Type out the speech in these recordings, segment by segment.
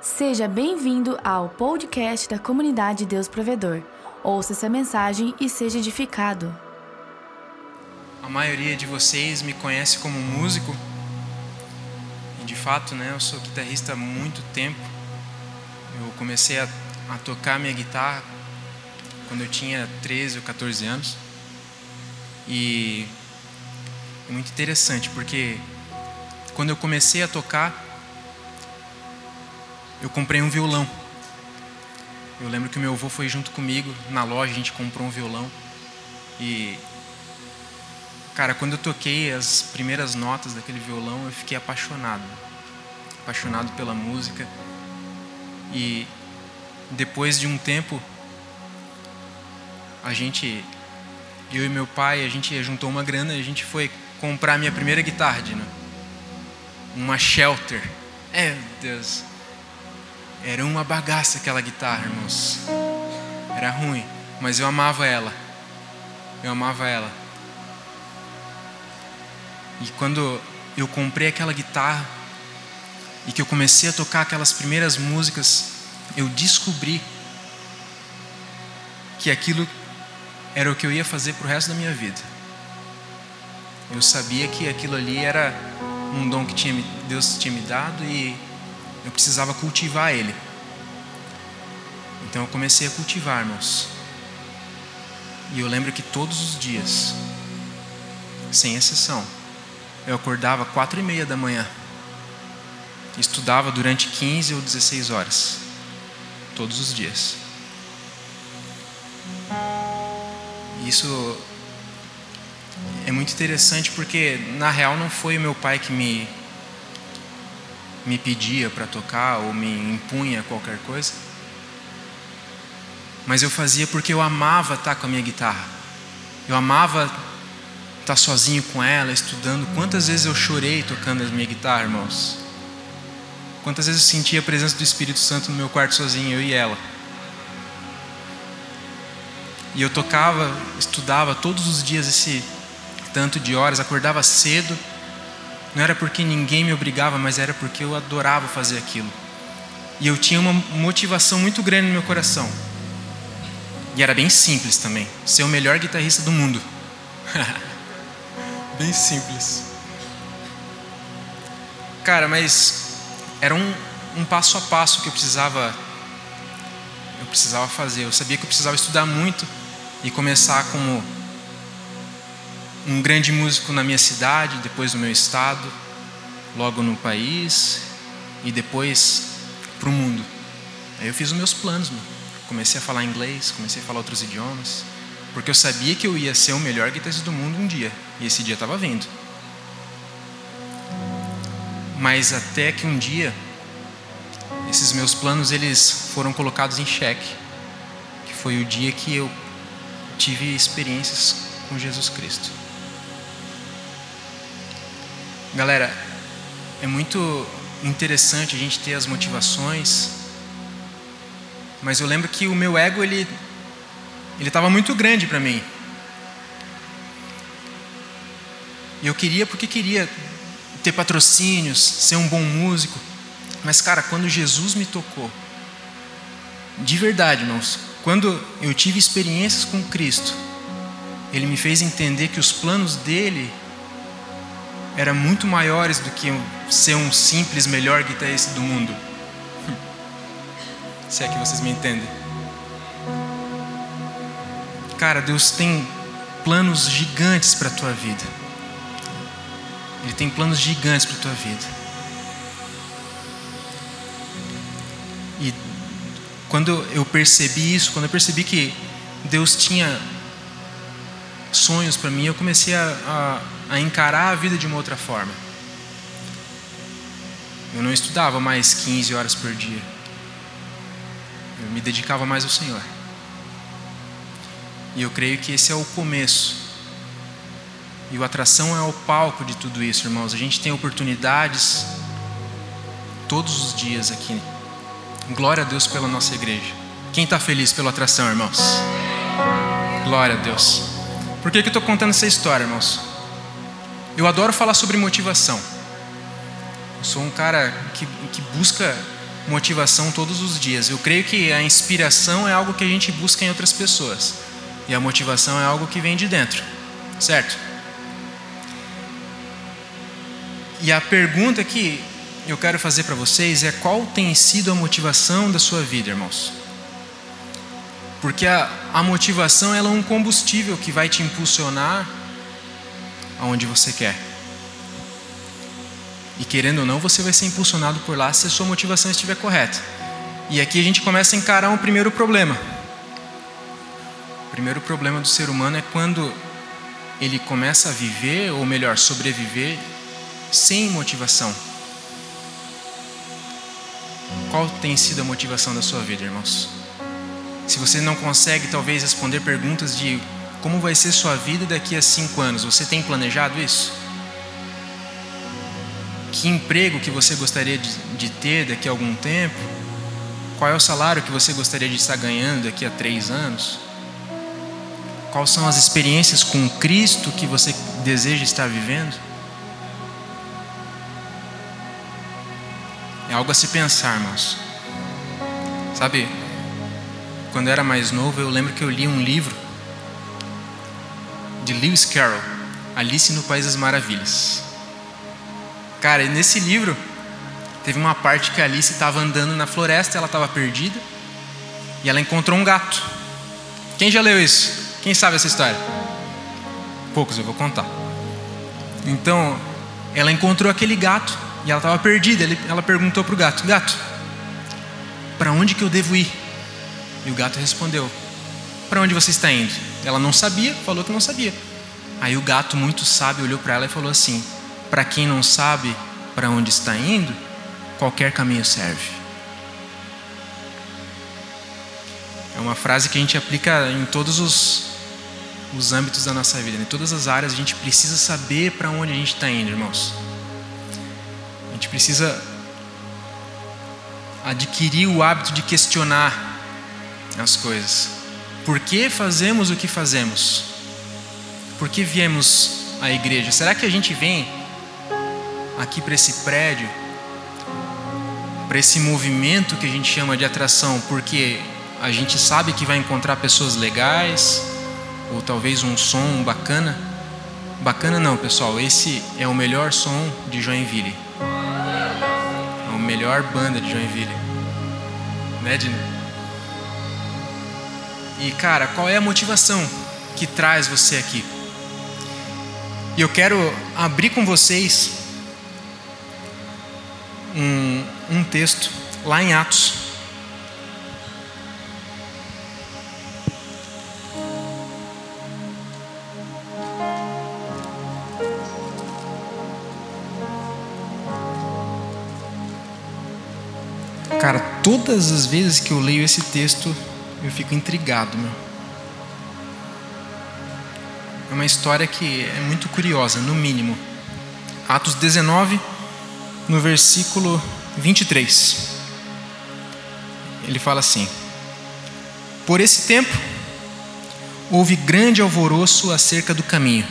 Seja bem-vindo ao podcast da comunidade Deus Provedor. Ouça essa mensagem e seja edificado. A maioria de vocês me conhece como músico. E de fato, né, eu sou guitarrista há muito tempo. Eu comecei a, a tocar minha guitarra quando eu tinha 13 ou 14 anos. E é muito interessante porque quando eu comecei a tocar, eu comprei um violão. Eu lembro que o meu avô foi junto comigo na loja, a gente comprou um violão. E cara, quando eu toquei as primeiras notas daquele violão, eu fiquei apaixonado. Apaixonado pela música. E depois de um tempo a gente eu e meu pai, a gente juntou uma grana e a gente foi comprar minha primeira guitarra, Dino. Uma Shelter. É, Deus. Era uma bagaça aquela guitarra, irmãos. Era ruim, mas eu amava ela. Eu amava ela. E quando eu comprei aquela guitarra e que eu comecei a tocar aquelas primeiras músicas, eu descobri que aquilo era o que eu ia fazer para o resto da minha vida. Eu sabia que aquilo ali era um dom que tinha, Deus tinha me dado e eu precisava cultivar ele. Então eu comecei a cultivar, irmãos. E eu lembro que todos os dias, sem exceção, eu acordava quatro e meia da manhã, estudava durante 15 ou 16 horas, todos os dias. Isso é muito interessante porque na real não foi o meu pai que me me pedia para tocar ou me impunha qualquer coisa. Mas eu fazia porque eu amava estar com a minha guitarra. Eu amava estar sozinho com ela, estudando. Quantas vezes eu chorei tocando a minha guitarra, irmãos? Quantas vezes eu senti a presença do Espírito Santo no meu quarto sozinho, eu e ela. E eu tocava, estudava todos os dias esse tanto de horas, acordava cedo. Não era porque ninguém me obrigava, mas era porque eu adorava fazer aquilo. E eu tinha uma motivação muito grande no meu coração. E era bem simples também, ser o melhor guitarrista do mundo. bem simples. Cara, mas era um, um passo a passo que eu precisava eu precisava fazer. Eu sabia que eu precisava estudar muito e começar como um grande músico na minha cidade, depois no meu estado, logo no país e depois para o mundo. Aí eu fiz os meus planos, mano. Comecei a falar inglês, comecei a falar outros idiomas, porque eu sabia que eu ia ser o melhor guitarrista do mundo um dia, e esse dia estava vindo. Mas até que um dia esses meus planos eles foram colocados em xeque, que foi o dia que eu tive experiências com Jesus Cristo. Galera, é muito interessante a gente ter as motivações, mas eu lembro que o meu ego ele ele estava muito grande para mim. E eu queria porque queria ter patrocínios, ser um bom músico. Mas cara, quando Jesus me tocou, de verdade, irmãos, quando eu tive experiências com Cristo, Ele me fez entender que os planos dele eram muito maiores do que ser um simples melhor guitarrista do mundo. Se é que vocês me entendem. Cara, Deus tem planos gigantes para a tua vida. Ele tem planos gigantes para a tua vida. E quando eu percebi isso, quando eu percebi que Deus tinha sonhos para mim, eu comecei a, a, a, encarar a vida de uma outra forma. Eu não estudava mais 15 horas por dia. Eu me dedicava mais ao Senhor. E eu creio que esse é o começo. E o atração é o palco de tudo isso, irmãos. A gente tem oportunidades todos os dias aqui Glória a Deus pela nossa igreja. Quem está feliz pela atração, irmãos? Glória a Deus. Por que, que eu estou contando essa história, irmãos? Eu adoro falar sobre motivação. Eu sou um cara que, que busca motivação todos os dias. Eu creio que a inspiração é algo que a gente busca em outras pessoas. E a motivação é algo que vem de dentro. Certo? E a pergunta que eu quero fazer para vocês é qual tem sido a motivação da sua vida, irmãos? Porque a, a motivação é um combustível que vai te impulsionar aonde você quer. E querendo ou não, você vai ser impulsionado por lá se a sua motivação estiver correta. E aqui a gente começa a encarar um primeiro problema. O primeiro problema do ser humano é quando ele começa a viver, ou melhor, sobreviver, sem motivação. Qual tem sido a motivação da sua vida, irmãos? Se você não consegue, talvez, responder perguntas de como vai ser sua vida daqui a cinco anos, você tem planejado isso? Que emprego que você gostaria de, de ter daqui a algum tempo? Qual é o salário que você gostaria de estar ganhando daqui a três anos? Quais são as experiências com Cristo que você deseja estar vivendo? É algo a se pensar, irmãos. Sabe, quando eu era mais novo, eu lembro que eu li um livro de Lewis Carroll, Alice no País das Maravilhas. Cara, nesse livro teve uma parte que a Alice estava andando na floresta, ela estava perdida e ela encontrou um gato. Quem já leu isso? Quem sabe essa história? Poucos, eu vou contar. Então, ela encontrou aquele gato e ela estava perdida. Ela perguntou para o gato: Gato, para onde que eu devo ir? E o gato respondeu: Para onde você está indo? Ela não sabia, falou que não sabia. Aí o gato, muito sábio, olhou para ela e falou assim: Para quem não sabe para onde está indo, qualquer caminho serve. É uma frase que a gente aplica em todos os, os âmbitos da nossa vida, em todas as áreas. A gente precisa saber para onde a gente está indo, irmãos. A gente precisa adquirir o hábito de questionar as coisas. Por que fazemos o que fazemos? Por que viemos à igreja? Será que a gente vem aqui para esse prédio, para esse movimento que a gente chama de atração, porque a gente sabe que vai encontrar pessoas legais, ou talvez um som bacana? Bacana não, pessoal, esse é o melhor som de Joinville. É a melhor banda de Joinville. Né, Dino? E cara, qual é a motivação que traz você aqui? E eu quero abrir com vocês um, um texto lá em Atos. Cara, todas as vezes que eu leio esse texto, eu fico intrigado, meu. É uma história que é muito curiosa, no mínimo. Atos 19, no versículo 23. Ele fala assim: Por esse tempo houve grande alvoroço acerca do caminho,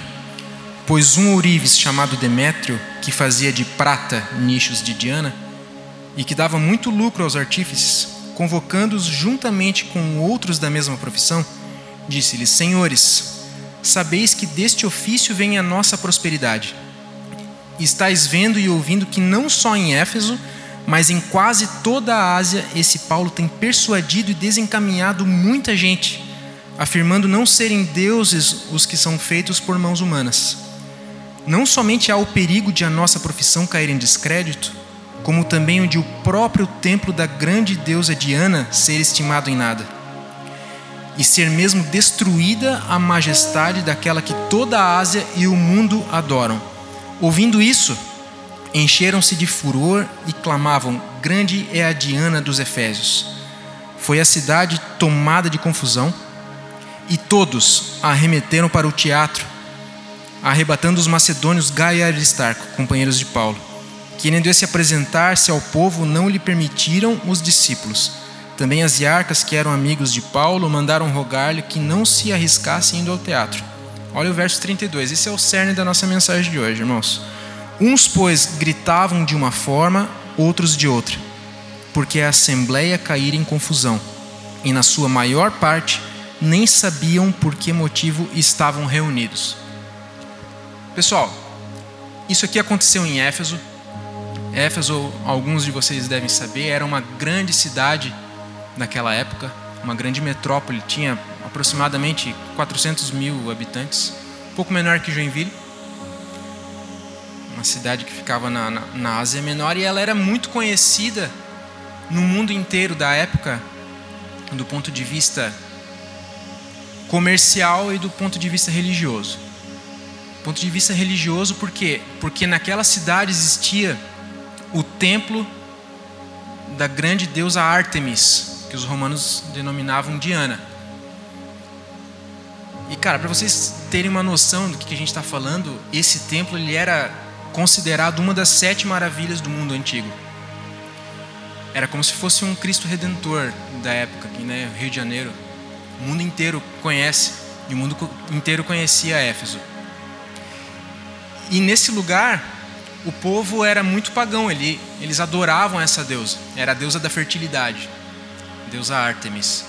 pois um ourives chamado Demétrio, que fazia de prata nichos de Diana e que dava muito lucro aos artífices, convocando-os juntamente com outros da mesma profissão, disse-lhes: Senhores, sabeis que deste ofício vem a nossa prosperidade. Estais vendo e ouvindo que não só em Éfeso, mas em quase toda a Ásia, esse Paulo tem persuadido e desencaminhado muita gente, afirmando não serem deuses os que são feitos por mãos humanas. Não somente há o perigo de a nossa profissão cair em descrédito, como também o de o próprio templo da grande deusa Diana ser estimado em nada, e ser mesmo destruída a majestade daquela que toda a Ásia e o mundo adoram. Ouvindo isso, encheram-se de furor e clamavam: Grande é a Diana dos Efésios. Foi a cidade tomada de confusão, e todos arremeteram para o teatro, arrebatando os macedônios Gaia e Aristarco, companheiros de Paulo Querendo se apresentar-se ao povo, não lhe permitiram os discípulos. Também as iarcas, que eram amigos de Paulo, mandaram rogar-lhe que não se arriscasse indo ao teatro. Olha o verso 32, esse é o cerne da nossa mensagem de hoje, irmãos. Uns, pois, gritavam de uma forma, outros de outra. porque a assembleia caíra em confusão, e na sua maior parte nem sabiam por que motivo estavam reunidos. Pessoal, isso aqui aconteceu em Éfeso. Éfeso, alguns de vocês devem saber, era uma grande cidade naquela época, uma grande metrópole, tinha aproximadamente 400 mil habitantes, um pouco menor que Joinville uma cidade que ficava na, na, na Ásia Menor, e ela era muito conhecida no mundo inteiro da época, do ponto de vista comercial e do ponto de vista religioso. Do ponto de vista religioso, por quê? Porque naquela cidade existia o templo da grande deusa Ártemis, que os romanos denominavam Diana. E cara, para vocês terem uma noção do que a gente está falando, esse templo ele era considerado uma das sete maravilhas do mundo antigo. Era como se fosse um Cristo Redentor da época, aqui, né, Rio de Janeiro. O mundo inteiro conhece, e o mundo inteiro conhecia Éfeso. E nesse lugar, o povo era muito pagão, ele, eles adoravam essa deusa, era a deusa da fertilidade, deusa Ártemis.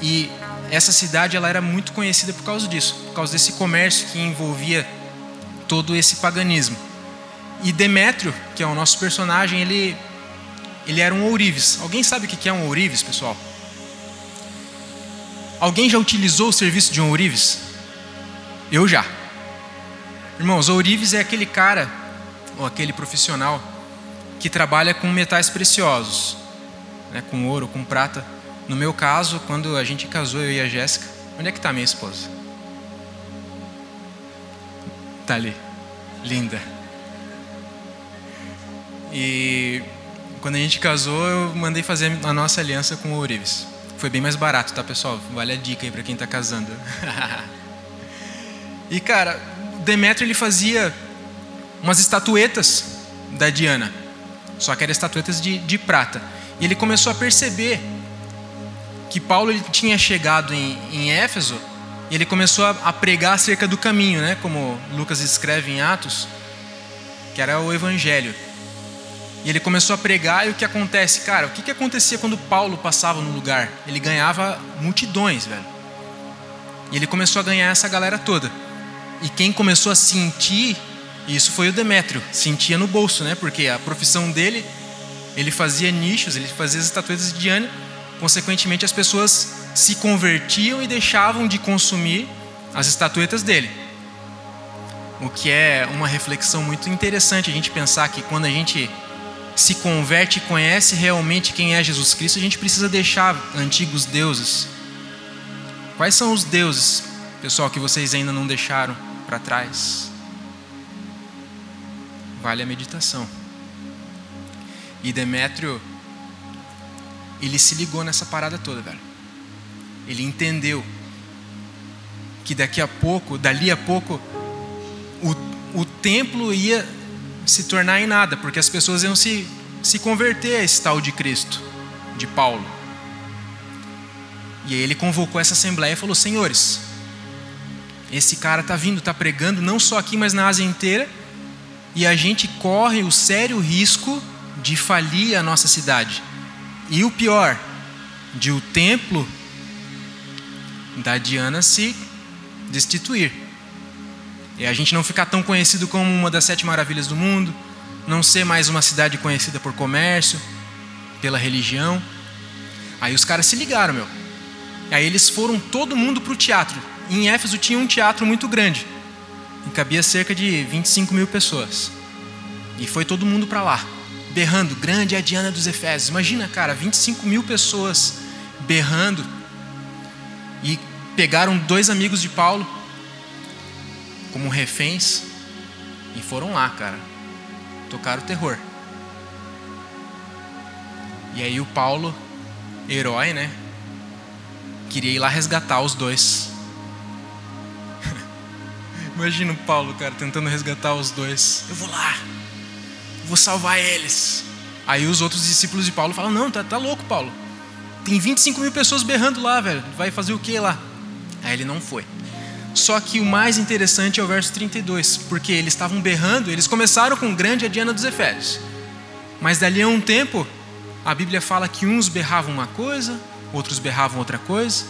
E essa cidade ela era muito conhecida por causa disso, por causa desse comércio que envolvia todo esse paganismo. E Demétrio, que é o nosso personagem, ele, ele era um ourives. Alguém sabe o que é um ourives, pessoal? Alguém já utilizou o serviço de um ourives? Eu já. Irmãos, ourives é aquele cara, ou aquele profissional, que trabalha com metais preciosos, né, com ouro, com prata. No meu caso, quando a gente casou, eu e a Jéssica, onde é que está minha esposa? Está ali, linda. E quando a gente casou, eu mandei fazer a nossa aliança com o Ourives. Foi bem mais barato, tá, pessoal? Vale a dica aí para quem está casando. e cara, Demétrio ele fazia umas estatuetas da Diana, só que eram estatuetas de, de prata. E ele começou a perceber que Paulo ele tinha chegado em, em Éfeso e ele começou a, a pregar acerca do caminho, né? Como Lucas escreve em Atos, que era o Evangelho. E ele começou a pregar, e o que acontece? Cara, o que, que acontecia quando Paulo passava no lugar? Ele ganhava multidões, velho. E ele começou a ganhar essa galera toda. E quem começou a sentir isso foi o Demétrio. Sentia no bolso, né? Porque a profissão dele, ele fazia nichos, ele fazia as estatuetas de Diana. Consequentemente, as pessoas se convertiam e deixavam de consumir as estatuetas dele. O que é uma reflexão muito interessante a gente pensar que quando a gente se converte e conhece realmente quem é Jesus Cristo, a gente precisa deixar antigos deuses. Quais são os deuses, pessoal, que vocês ainda não deixaram para trás? Vale a meditação. E Demétrio, ele se ligou nessa parada toda, velho. Ele entendeu que daqui a pouco, dali a pouco, o, o templo ia se tornar em nada, porque as pessoas iam se, se converter a esse tal de Cristo, de Paulo. E aí ele convocou essa assembleia e falou: Senhores, esse cara está vindo, está pregando não só aqui, mas na Ásia inteira, e a gente corre o sério risco de falir a nossa cidade. E o pior, de o templo da Diana se destituir. E a gente não ficar tão conhecido como uma das sete maravilhas do mundo, não ser mais uma cidade conhecida por comércio, pela religião. Aí os caras se ligaram, meu. Aí eles foram todo mundo para o teatro. Em Éfeso tinha um teatro muito grande, e cabia cerca de 25 mil pessoas. E foi todo mundo para lá, berrando: Grande é a Diana dos Efésios. Imagina, cara, 25 mil pessoas berrando. E pegaram dois amigos de Paulo, como reféns e foram lá, cara. Tocaram o terror. E aí o Paulo, herói, né? Queria ir lá resgatar os dois. Imagina o Paulo, cara, tentando resgatar os dois. Eu vou lá, vou salvar eles. Aí os outros discípulos de Paulo falam: Não, tá, tá louco, Paulo. Tem 25 mil pessoas berrando lá, velho. Vai fazer o que lá? Aí ele não foi. Só que o mais interessante é o verso 32, porque eles estavam berrando, eles começaram com grande a Diana dos Efésios. Mas dali a um tempo, a Bíblia fala que uns berravam uma coisa, outros berravam outra coisa,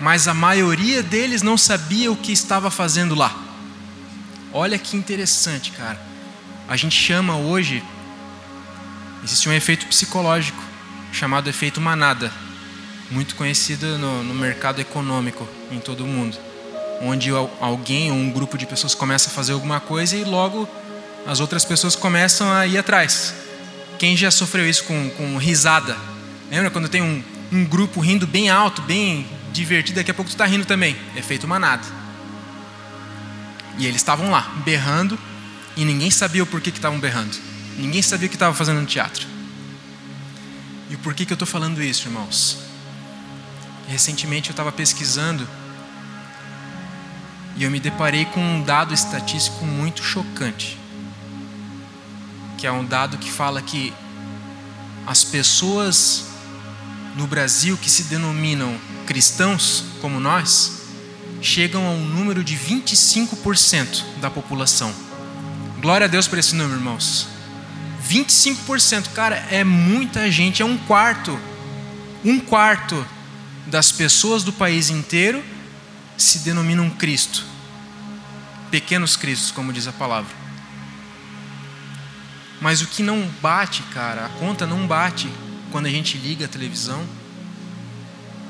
mas a maioria deles não sabia o que estava fazendo lá. Olha que interessante, cara. A gente chama hoje, existe um efeito psicológico chamado efeito manada, muito conhecido no, no mercado econômico em todo o mundo, onde alguém ou um grupo de pessoas começa a fazer alguma coisa e logo as outras pessoas começam a ir atrás. Quem já sofreu isso com, com risada? Lembra quando tem um, um grupo rindo bem alto, bem divertido, daqui a pouco tu está rindo também. Efeito manada. E eles estavam lá, berrando, e ninguém sabia o porquê que estavam berrando. Ninguém sabia o que estava fazendo no teatro. E o porquê que eu estou falando isso, irmãos? Recentemente eu estava pesquisando e eu me deparei com um dado estatístico muito chocante que é um dado que fala que as pessoas no Brasil que se denominam cristãos, como nós, chegam a um número de 25% da população. Glória a Deus por esse número, irmãos. 25%, cara, é muita gente, é um quarto. Um quarto das pessoas do país inteiro se denominam Cristo. Pequenos cristos, como diz a palavra. Mas o que não bate, cara, a conta não bate quando a gente liga a televisão,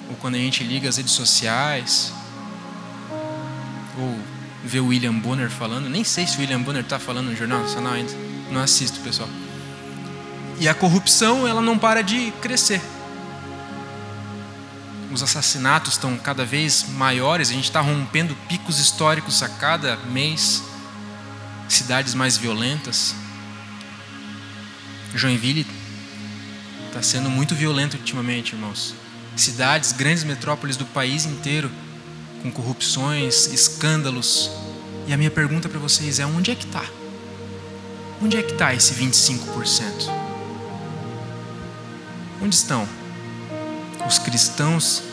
ou quando a gente liga as redes sociais, ou vê o William Bonner falando. Nem sei se o William Bonner está falando no Jornal Nacional ainda. Não assisto, pessoal. E a corrupção, ela não para de crescer. Os assassinatos estão cada vez maiores, a gente está rompendo picos históricos a cada mês. Cidades mais violentas. Joinville está sendo muito violento ultimamente, irmãos. Cidades, grandes metrópoles do país inteiro, com corrupções, escândalos. E a minha pergunta para vocês é: onde é que está? Onde é que está esse 25%? Onde estão os cristãos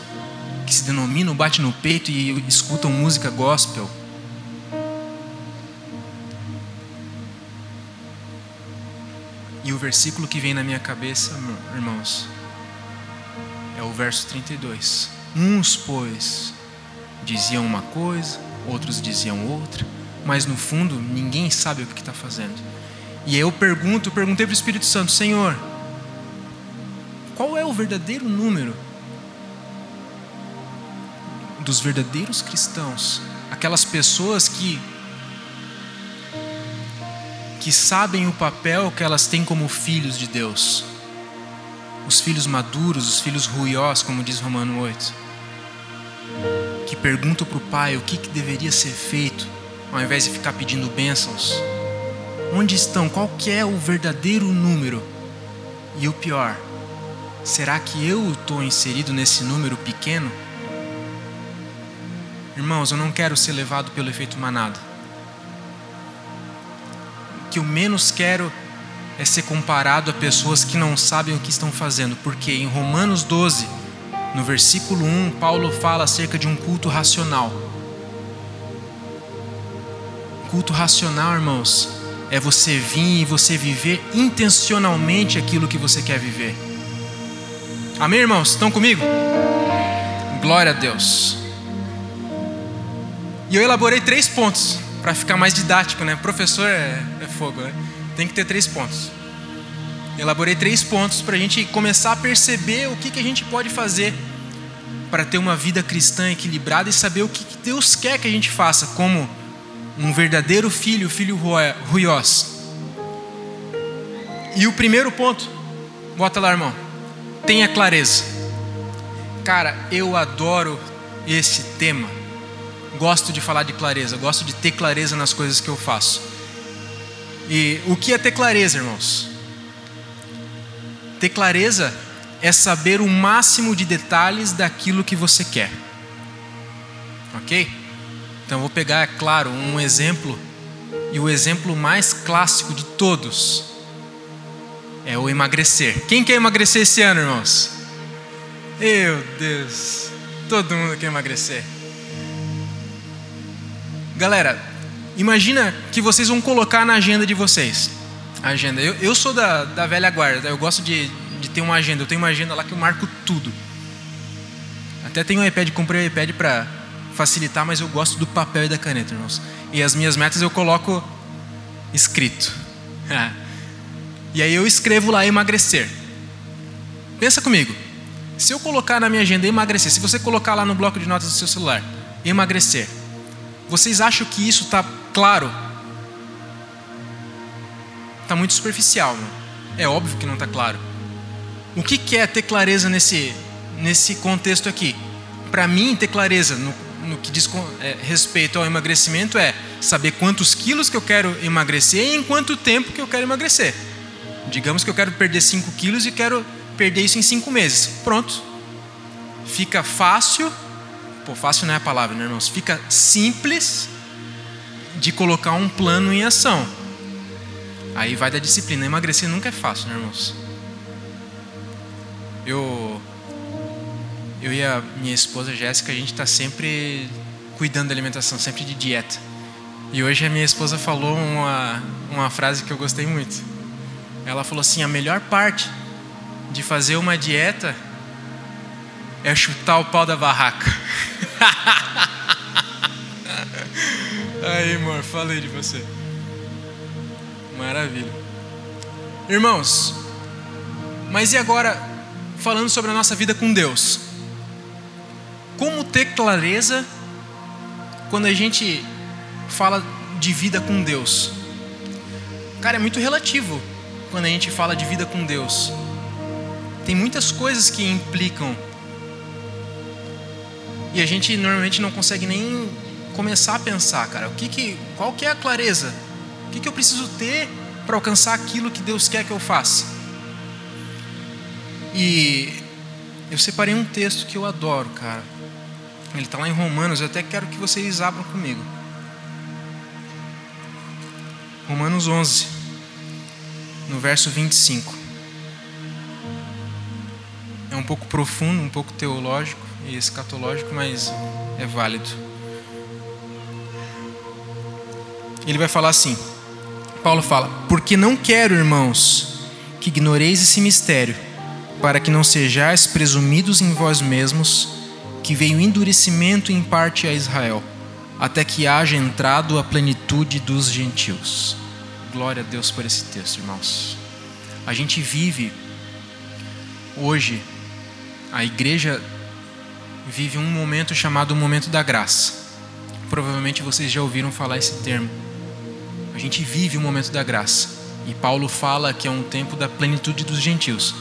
que se denominam, bate no peito e escutam música gospel? E o versículo que vem na minha cabeça, irmãos, o verso 32. Uns, pois, diziam uma coisa, outros diziam outra, mas no fundo ninguém sabe o que está fazendo. E eu pergunto, eu perguntei para o Espírito Santo, Senhor, qual é o verdadeiro número dos verdadeiros cristãos? Aquelas pessoas que que sabem o papel que elas têm como filhos de Deus. Os filhos maduros, os filhos ruiós, como diz Romano 8. Que perguntam para o pai o que, que deveria ser feito, ao invés de ficar pedindo bênçãos. Onde estão? Qual que é o verdadeiro número? E o pior, será que eu estou inserido nesse número pequeno? Irmãos, eu não quero ser levado pelo efeito manada que eu menos quero é ser comparado a pessoas que não sabem o que estão fazendo, porque em Romanos 12, no versículo 1, Paulo fala acerca de um culto racional. Culto racional, irmãos, é você vir e você viver intencionalmente aquilo que você quer viver. Amém, irmãos? Estão comigo? Glória a Deus. E eu elaborei três pontos para ficar mais didático, né? Professor é, é fogo, né? Tem que ter três pontos. Elaborei três pontos para a gente começar a perceber o que, que a gente pode fazer para ter uma vida cristã equilibrada e saber o que, que Deus quer que a gente faça como um verdadeiro filho, filho ruiós. E o primeiro ponto, bota lá, irmão, tenha clareza. Cara, eu adoro esse tema gosto de falar de clareza, gosto de ter clareza nas coisas que eu faço. E o que é ter clareza, irmãos? Ter clareza é saber o máximo de detalhes daquilo que você quer. Ok? Então vou pegar, é claro, um exemplo, e o exemplo mais clássico de todos é o emagrecer. Quem quer emagrecer esse ano, irmãos? Meu Deus, todo mundo quer emagrecer. Galera, imagina que vocês vão colocar na agenda de vocês. agenda. Eu, eu sou da, da velha guarda, eu gosto de, de ter uma agenda. Eu tenho uma agenda lá que eu marco tudo. Até tenho um iPad, comprei um iPad para facilitar, mas eu gosto do papel e da caneta, irmãos. E as minhas metas eu coloco escrito. e aí eu escrevo lá emagrecer. Pensa comigo. Se eu colocar na minha agenda emagrecer, se você colocar lá no bloco de notas do seu celular, emagrecer, vocês acham que isso está claro? Está muito superficial, não? É óbvio que não está claro. O que, que é ter clareza nesse, nesse contexto aqui? Para mim, ter clareza no, no que diz é, respeito ao emagrecimento é saber quantos quilos que eu quero emagrecer e em quanto tempo que eu quero emagrecer. Digamos que eu quero perder 5 quilos e quero perder isso em 5 meses. Pronto. Fica fácil. Pô, fácil não é a palavra, né, irmãos? Fica simples de colocar um plano em ação. Aí vai da disciplina. Emagrecer nunca é fácil, né, irmãos? Eu eu e a minha esposa Jéssica, a gente está sempre cuidando da alimentação, sempre de dieta. E hoje a minha esposa falou uma, uma frase que eu gostei muito. Ela falou assim: a melhor parte de fazer uma dieta é chutar o pau da barraca. Aí, amor, falei de você. Maravilha. Irmãos, mas e agora, falando sobre a nossa vida com Deus? Como ter clareza quando a gente fala de vida com Deus? Cara, é muito relativo quando a gente fala de vida com Deus. Tem muitas coisas que implicam. E a gente normalmente não consegue nem começar a pensar, cara, o que que, qual que é a clareza? O que, que eu preciso ter para alcançar aquilo que Deus quer que eu faça? E eu separei um texto que eu adoro, cara. Ele está lá em Romanos, eu até quero que vocês abram comigo. Romanos 11, no verso 25. É um pouco profundo, um pouco teológico e escatológico, mas é válido. Ele vai falar assim: Paulo fala, porque não quero, irmãos, que ignoreis esse mistério, para que não sejais presumidos em vós mesmos que veio endurecimento em parte a Israel, até que haja entrado a plenitude dos gentios. Glória a Deus por esse texto, irmãos. A gente vive hoje, a igreja vive um momento chamado momento da graça. Provavelmente vocês já ouviram falar esse termo. A gente vive o momento da graça. E Paulo fala que é um tempo da plenitude dos gentios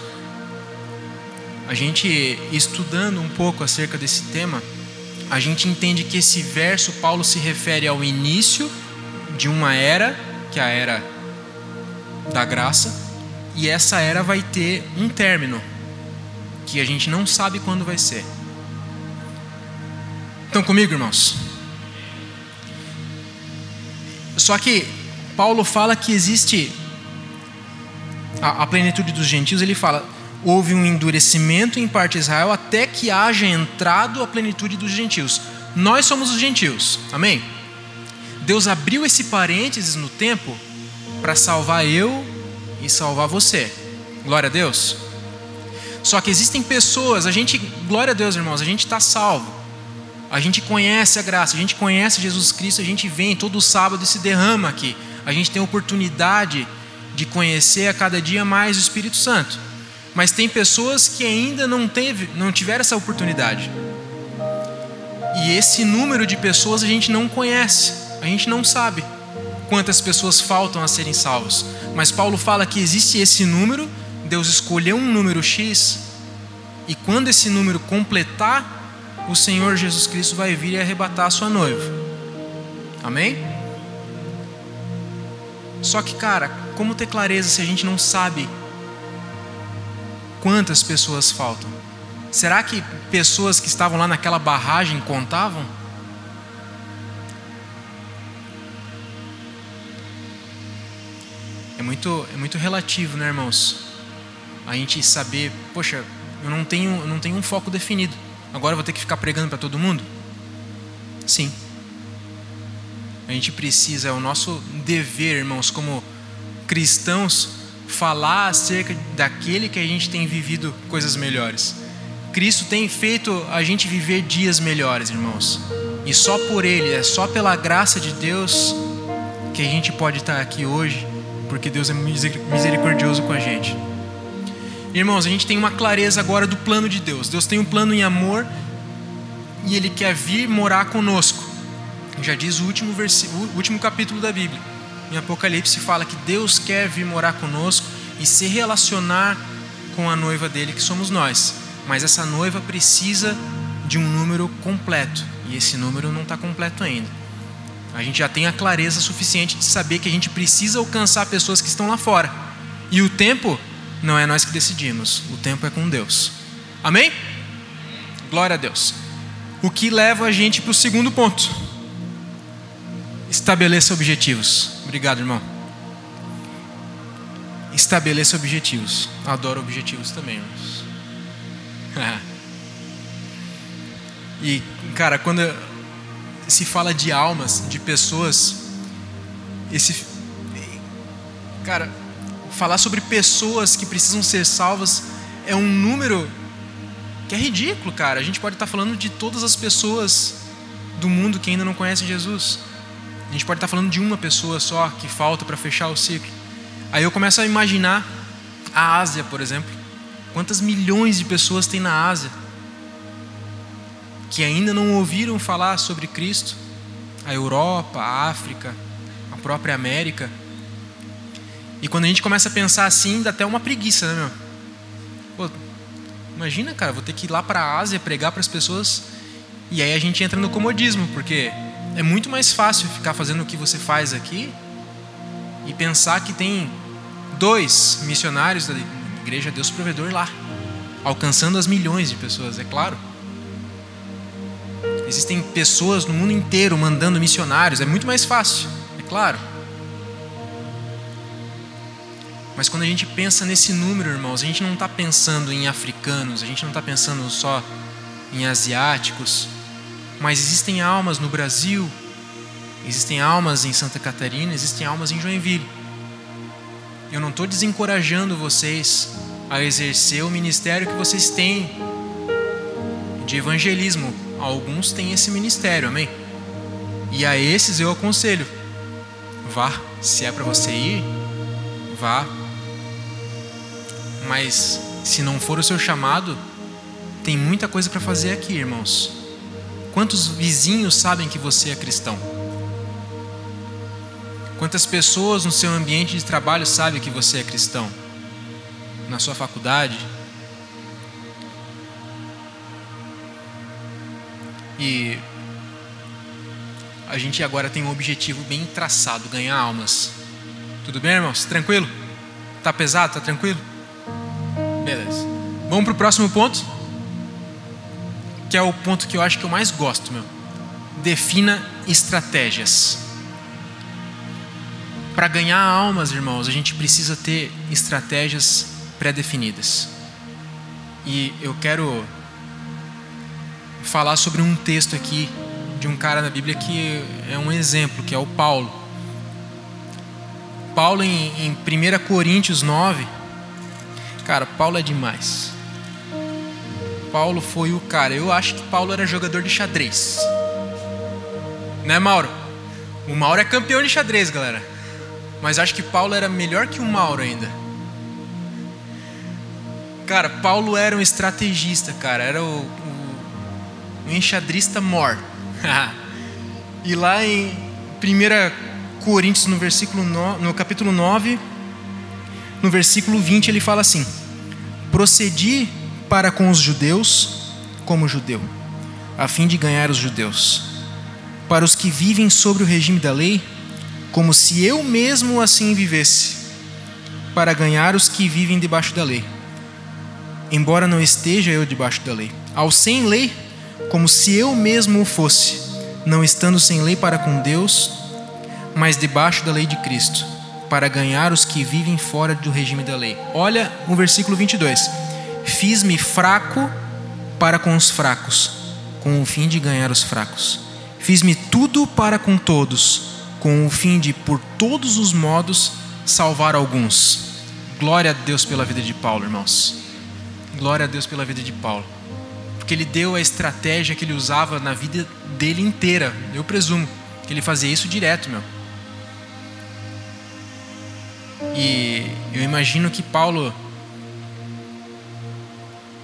a gente estudando um pouco acerca desse tema, a gente entende que esse verso Paulo se refere ao início de uma era, que é a era da graça, e essa era vai ter um término, que a gente não sabe quando vai ser. Estão comigo, irmãos? Só que Paulo fala que existe a, a plenitude dos gentios, ele fala, houve um endurecimento em parte de Israel até que haja entrado a plenitude dos gentios. Nós somos os gentios, amém? Deus abriu esse parênteses no tempo para salvar eu e salvar você. Glória a Deus. Só que existem pessoas, a gente, glória a Deus, irmãos, a gente está salvo. A gente conhece a graça, a gente conhece Jesus Cristo, a gente vem todo sábado e se derrama aqui. A gente tem a oportunidade de conhecer a cada dia mais o Espírito Santo. Mas tem pessoas que ainda não, teve, não tiveram essa oportunidade. E esse número de pessoas a gente não conhece, a gente não sabe quantas pessoas faltam a serem salvos. Mas Paulo fala que existe esse número, Deus escolheu um número X, e quando esse número completar, o Senhor Jesus Cristo vai vir e arrebatar a sua noiva. Amém? Só que, cara, como ter clareza se a gente não sabe quantas pessoas faltam? Será que pessoas que estavam lá naquela barragem contavam? É muito, é muito relativo, né, irmãos? A gente saber, poxa, eu não tenho, eu não tenho um foco definido. Agora eu vou ter que ficar pregando para todo mundo? Sim. A gente precisa, é o nosso dever, irmãos, como cristãos, falar acerca daquele que a gente tem vivido coisas melhores. Cristo tem feito a gente viver dias melhores, irmãos. E só por Ele, é só pela graça de Deus que a gente pode estar aqui hoje, porque Deus é misericordioso com a gente. Irmãos, a gente tem uma clareza agora do plano de Deus. Deus tem um plano em amor e Ele quer vir morar conosco. Já diz o último, o último capítulo da Bíblia. Em Apocalipse fala que Deus quer vir morar conosco e se relacionar com a noiva dele, que somos nós. Mas essa noiva precisa de um número completo. E esse número não está completo ainda. A gente já tem a clareza suficiente de saber que a gente precisa alcançar pessoas que estão lá fora. E o tempo não é nós que decidimos, o tempo é com Deus. Amém? Glória a Deus. O que leva a gente para o segundo ponto. Estabeleça objetivos. Obrigado, irmão. Estabeleça objetivos. Adoro objetivos também, irmãos. e, cara, quando se fala de almas, de pessoas, esse. Cara, falar sobre pessoas que precisam ser salvas é um número que é ridículo, cara. A gente pode estar falando de todas as pessoas do mundo que ainda não conhecem Jesus. A gente pode estar falando de uma pessoa só que falta para fechar o ciclo. Aí eu começo a imaginar a Ásia, por exemplo. Quantas milhões de pessoas tem na Ásia que ainda não ouviram falar sobre Cristo? A Europa, a África, a própria América. E quando a gente começa a pensar assim, dá até uma preguiça, né, meu? Pô, imagina, cara, vou ter que ir lá para a Ásia pregar para as pessoas. E aí a gente entra no comodismo, porque é muito mais fácil ficar fazendo o que você faz aqui e pensar que tem dois missionários da Igreja Deus Provedor lá, alcançando as milhões de pessoas, é claro. Existem pessoas no mundo inteiro mandando missionários, é muito mais fácil, é claro. Mas quando a gente pensa nesse número, irmãos, a gente não está pensando em africanos, a gente não está pensando só em asiáticos, mas existem almas no Brasil, existem almas em Santa Catarina, existem almas em Joinville. Eu não estou desencorajando vocês a exercer o ministério que vocês têm de evangelismo. Alguns têm esse ministério, amém? E a esses eu aconselho: vá, se é para você ir, vá. Mas se não for o seu chamado, tem muita coisa para fazer aqui, irmãos. Quantos vizinhos sabem que você é cristão? Quantas pessoas no seu ambiente de trabalho sabem que você é cristão? Na sua faculdade? E a gente agora tem um objetivo bem traçado, ganhar almas. Tudo bem, irmãos? Tranquilo? Tá pesado? Tá tranquilo? Beleza. Vamos para o próximo ponto, que é o ponto que eu acho que eu mais gosto, meu. Defina estratégias. Para ganhar almas, irmãos, a gente precisa ter estratégias pré-definidas. E eu quero falar sobre um texto aqui de um cara na Bíblia que é um exemplo, que é o Paulo. Paulo em, em 1 Coríntios 9, cara, Paulo é demais. Paulo foi o cara. Eu acho que Paulo era jogador de xadrez. Né, Mauro? O Mauro é campeão de xadrez, galera. Mas acho que Paulo era melhor que o Mauro ainda. Cara, Paulo era um estrategista, cara. Era o, o, enxadrista mor. e lá em 1 Coríntios, no, versículo no, no capítulo 9, no versículo 20, ele fala assim: Procedi para com os judeus como judeu, a fim de ganhar os judeus. Para os que vivem sobre o regime da lei, como se eu mesmo assim vivesse, para ganhar os que vivem debaixo da lei. Embora não esteja eu debaixo da lei, ao sem lei, como se eu mesmo o fosse, não estando sem lei para com Deus, mas debaixo da lei de Cristo, para ganhar os que vivem fora do regime da lei. Olha o versículo 22. Fiz-me fraco para com os fracos, com o fim de ganhar os fracos. Fiz-me tudo para com todos com o fim de, por todos os modos, salvar alguns. Glória a Deus pela vida de Paulo, irmãos. Glória a Deus pela vida de Paulo. Porque ele deu a estratégia que ele usava na vida dele inteira. Eu presumo que ele fazia isso direto, meu. E eu imagino que Paulo.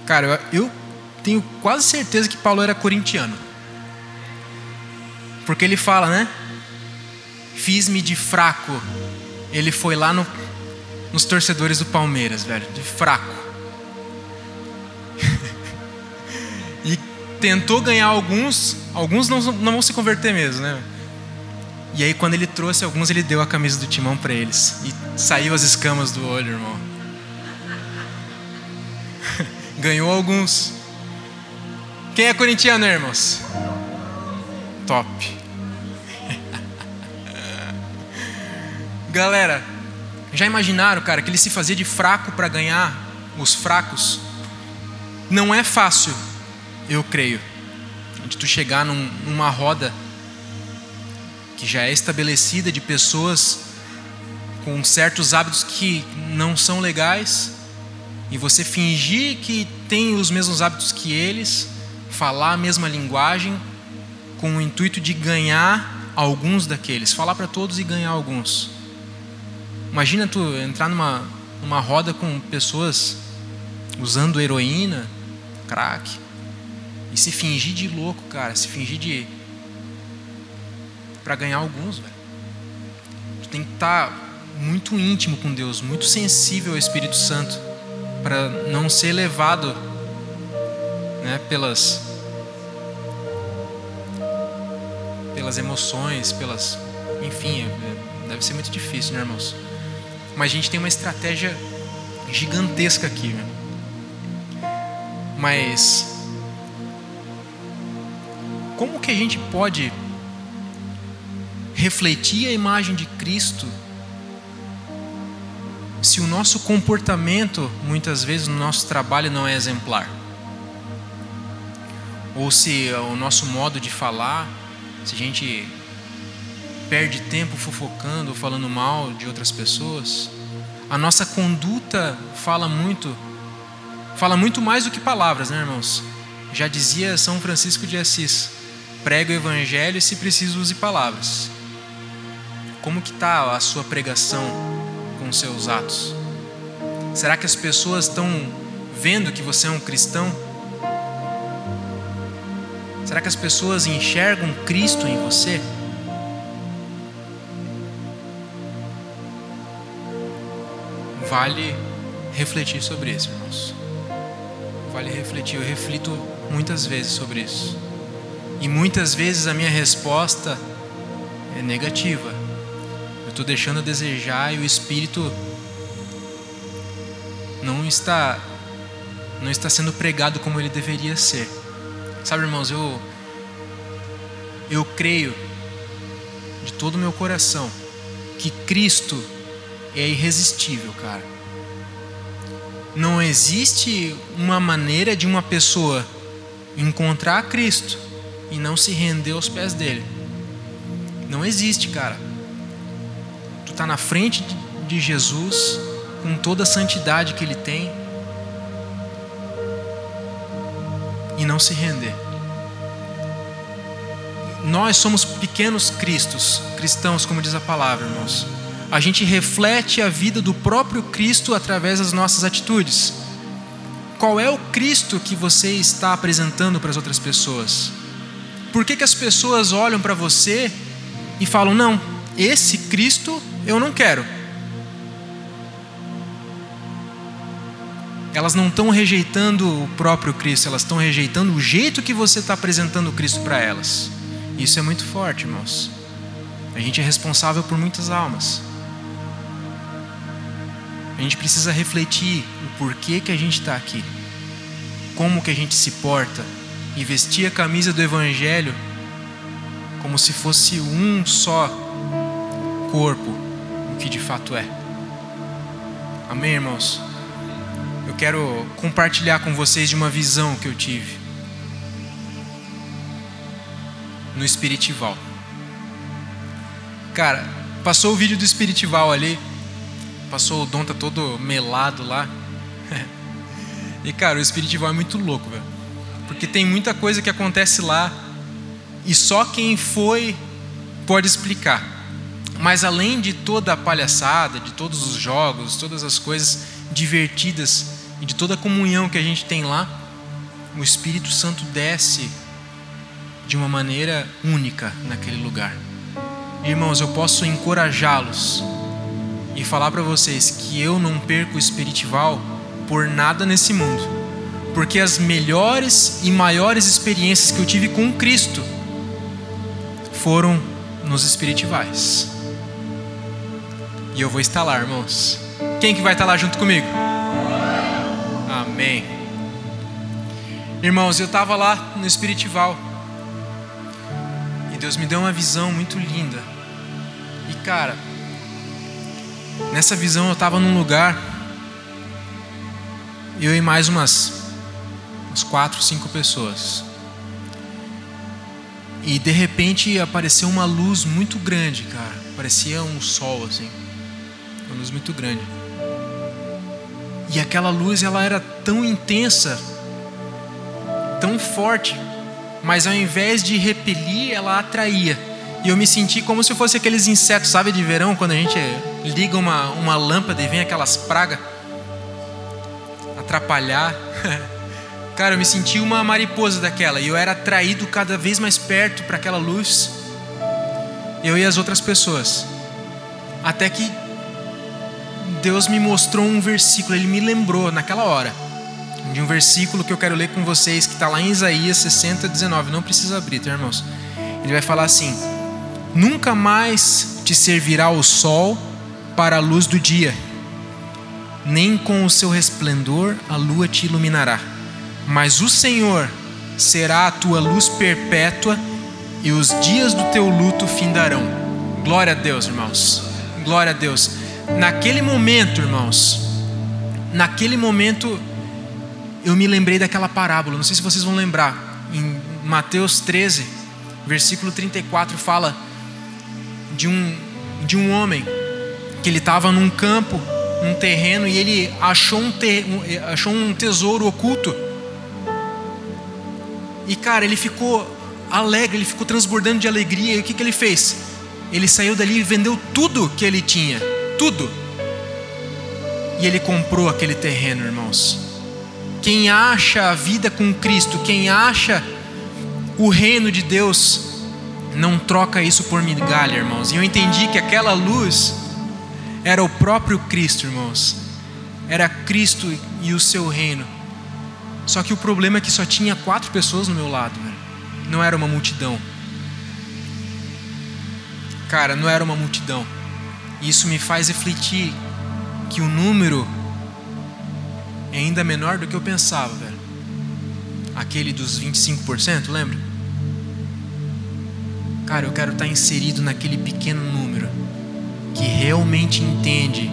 Cara, eu tenho quase certeza que Paulo era corintiano. Porque ele fala, né? Fiz-me de fraco. Ele foi lá no, nos torcedores do Palmeiras, velho, de fraco. e tentou ganhar alguns, alguns não, não vão se converter mesmo, né? E aí quando ele trouxe alguns, ele deu a camisa do timão para eles e saiu as escamas do olho, irmão. Ganhou alguns. Quem é corintiano, irmãos? Top. Galera, já imaginaram, cara, que ele se fazia de fraco para ganhar os fracos? Não é fácil, eu creio, de tu chegar num, numa roda que já é estabelecida de pessoas com certos hábitos que não são legais e você fingir que tem os mesmos hábitos que eles, falar a mesma linguagem com o intuito de ganhar alguns daqueles, falar para todos e ganhar alguns. Imagina tu entrar numa, numa roda com pessoas usando heroína, crack, e se fingir de louco, cara, se fingir de. para ganhar alguns, velho. Tu tem que estar tá muito íntimo com Deus, muito sensível ao Espírito Santo, para não ser levado né, pelas. pelas emoções, pelas. enfim, deve ser muito difícil, né, irmãos? Mas a gente tem uma estratégia gigantesca aqui. Né? Mas como que a gente pode refletir a imagem de Cristo se o nosso comportamento, muitas vezes, no nosso trabalho não é exemplar? Ou se o nosso modo de falar, se a gente perde tempo fofocando, falando mal de outras pessoas. A nossa conduta fala muito, fala muito mais do que palavras, né, irmãos? Já dizia São Francisco de Assis: prega o evangelho e se preciso use palavras. Como que está a sua pregação seus atos? Será que as pessoas estão vendo que você é um cristão? Será que as pessoas enxergam Cristo em você? vale refletir sobre isso, irmãos. Vale refletir. Eu reflito muitas vezes sobre isso. E muitas vezes a minha resposta é negativa. Eu estou deixando a desejar e o Espírito não está não está sendo pregado como ele deveria ser. Sabe, irmãos, eu eu creio de todo o meu coração que Cristo é irresistível, cara. Não existe uma maneira de uma pessoa encontrar Cristo e não se render aos pés dele. Não existe, cara. Tu tá na frente de Jesus com toda a santidade que ele tem e não se render. Nós somos pequenos cristos, cristãos, como diz a palavra, irmãos a gente reflete a vida do próprio Cristo através das nossas atitudes. Qual é o Cristo que você está apresentando para as outras pessoas? Por que, que as pessoas olham para você e falam: não, esse Cristo eu não quero? Elas não estão rejeitando o próprio Cristo, elas estão rejeitando o jeito que você está apresentando o Cristo para elas. Isso é muito forte, irmãos. A gente é responsável por muitas almas. A gente precisa refletir o porquê que a gente está aqui, como que a gente se porta e vestir a camisa do Evangelho como se fosse um só corpo, que de fato é. Amém, irmãos? Eu quero compartilhar com vocês de uma visão que eu tive no Espiritival. Cara, passou o vídeo do Espiritival ali Passou o Dom tá todo melado lá. e cara, o espiritual é muito louco, velho. Porque tem muita coisa que acontece lá e só quem foi pode explicar. Mas além de toda a palhaçada, de todos os jogos, todas as coisas divertidas e de toda a comunhão que a gente tem lá, o Espírito Santo desce de uma maneira única naquele lugar. Irmãos, eu posso encorajá-los e falar para vocês que eu não perco o espiritual por nada nesse mundo, porque as melhores e maiores experiências que eu tive com Cristo foram nos espirituais. E eu vou estar lá, irmãos. Quem que vai estar lá junto comigo? Amém. Irmãos, eu estava lá no espiritual. E Deus me deu uma visão muito linda. E cara, nessa visão eu estava num lugar eu e mais umas, umas quatro, cinco pessoas. E de repente apareceu uma luz muito grande, cara. Parecia um sol assim. Uma luz muito grande. E aquela luz ela era tão intensa, tão forte, mas ao invés de repelir, ela atraía. E eu me senti como se fosse aqueles insetos, sabe, de verão, quando a gente liga uma, uma lâmpada e vem aquelas pragas atrapalhar. Cara, eu me senti uma mariposa daquela e eu era atraído cada vez mais perto para aquela luz. Eu e as outras pessoas. Até que Deus me mostrou um versículo, ele me lembrou naquela hora de um versículo que eu quero ler com vocês que está lá em Isaías 60, 19. Não precisa abrir, tá, irmãos? Ele vai falar assim: Nunca mais te servirá o sol para a luz do dia, nem com o seu resplendor a lua te iluminará mas o Senhor será a tua luz perpétua e os dias do teu luto findarão. Glória a Deus, irmãos. Glória a Deus. Naquele momento, irmãos, naquele momento eu me lembrei daquela parábola. Não sei se vocês vão lembrar. Em Mateus 13, versículo 34 fala de um de um homem que ele estava num campo, num terreno e ele achou um, te, achou um tesouro oculto e cara, ele ficou alegre, ele ficou transbordando de alegria. E o que, que ele fez? Ele saiu dali e vendeu tudo que ele tinha. Tudo. E ele comprou aquele terreno, irmãos. Quem acha a vida com Cristo, quem acha o reino de Deus, não troca isso por migalha, irmãos. E eu entendi que aquela luz era o próprio Cristo, irmãos. Era Cristo e o seu reino. Só que o problema é que só tinha quatro pessoas no meu lado, velho. Não era uma multidão. Cara, não era uma multidão. E isso me faz refletir que o número é ainda menor do que eu pensava, velho. Aquele dos 25%, lembra? Cara, eu quero estar inserido naquele pequeno número que realmente entende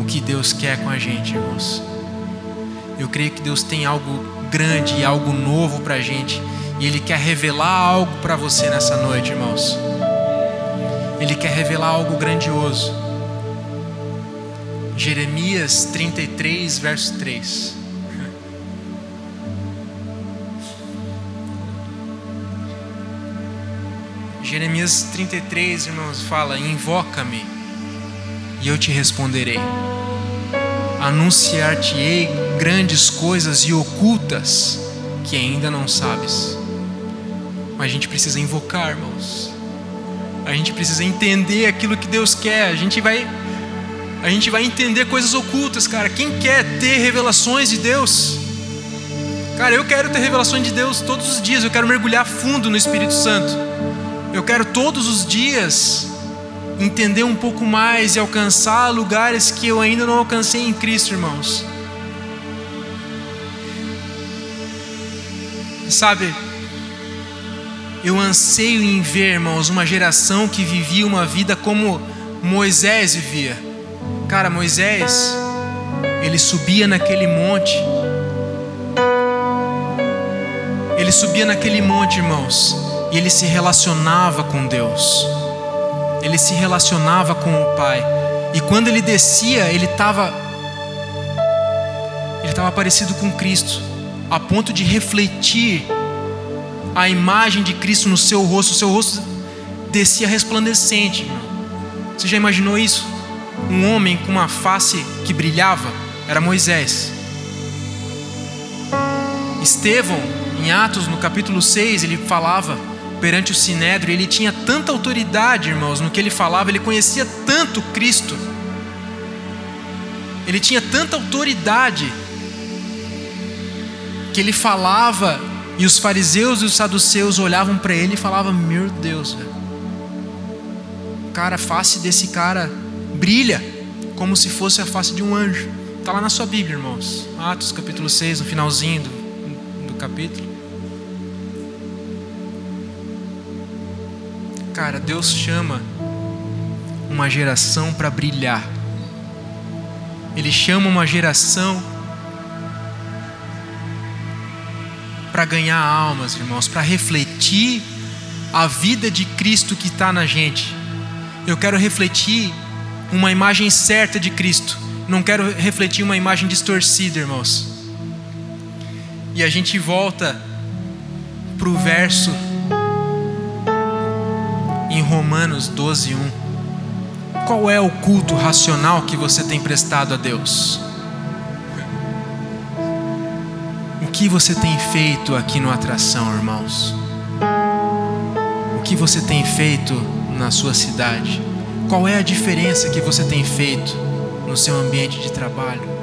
o que Deus quer com a gente, irmãos. Eu creio que Deus tem algo grande e algo novo para a gente. E Ele quer revelar algo para você nessa noite, irmãos. Ele quer revelar algo grandioso. Jeremias 33, verso 3. Jeremias 33, irmãos, fala: Invoca-me e eu te responderei anunciar-te-ei grandes coisas e ocultas que ainda não sabes. Mas a gente precisa invocar, irmãos. A gente precisa entender aquilo que Deus quer. A gente vai a gente vai entender coisas ocultas, cara. Quem quer ter revelações de Deus? Cara, eu quero ter revelações de Deus todos os dias. Eu quero mergulhar fundo no Espírito Santo. Eu quero todos os dias entender um pouco mais e alcançar lugares que eu ainda não alcancei em Cristo, irmãos. Sabe, eu anseio em ver, irmãos, uma geração que vivia uma vida como Moisés vivia. Cara, Moisés, ele subia naquele monte. Ele subia naquele monte, irmãos, e ele se relacionava com Deus ele se relacionava com o Pai. E quando ele descia, ele estava ele estava parecido com Cristo, a ponto de refletir a imagem de Cristo no seu rosto, o seu rosto descia resplandecente. Você já imaginou isso? Um homem com uma face que brilhava era Moisés. Estevão, em Atos, no capítulo 6, ele falava perante o sinédrio, ele tinha tanta autoridade, irmãos, no que ele falava, ele conhecia tanto Cristo. Ele tinha tanta autoridade que ele falava e os fariseus e os saduceus olhavam para ele e falavam: Meu Deus, cara, a face desse cara brilha como se fosse a face de um anjo. Está lá na sua Bíblia, irmãos. Atos capítulo 6, no finalzinho do, do capítulo. Cara, Deus chama uma geração para brilhar. Ele chama uma geração para ganhar almas, irmãos, para refletir a vida de Cristo que está na gente. Eu quero refletir uma imagem certa de Cristo, não quero refletir uma imagem distorcida, irmãos. E a gente volta para o verso em Romanos 12, 1. Qual é o culto racional que você tem prestado a Deus? Que você tem feito aqui no Atração, irmãos? O que você tem feito na sua cidade? Qual é a diferença que você tem feito no seu ambiente de trabalho?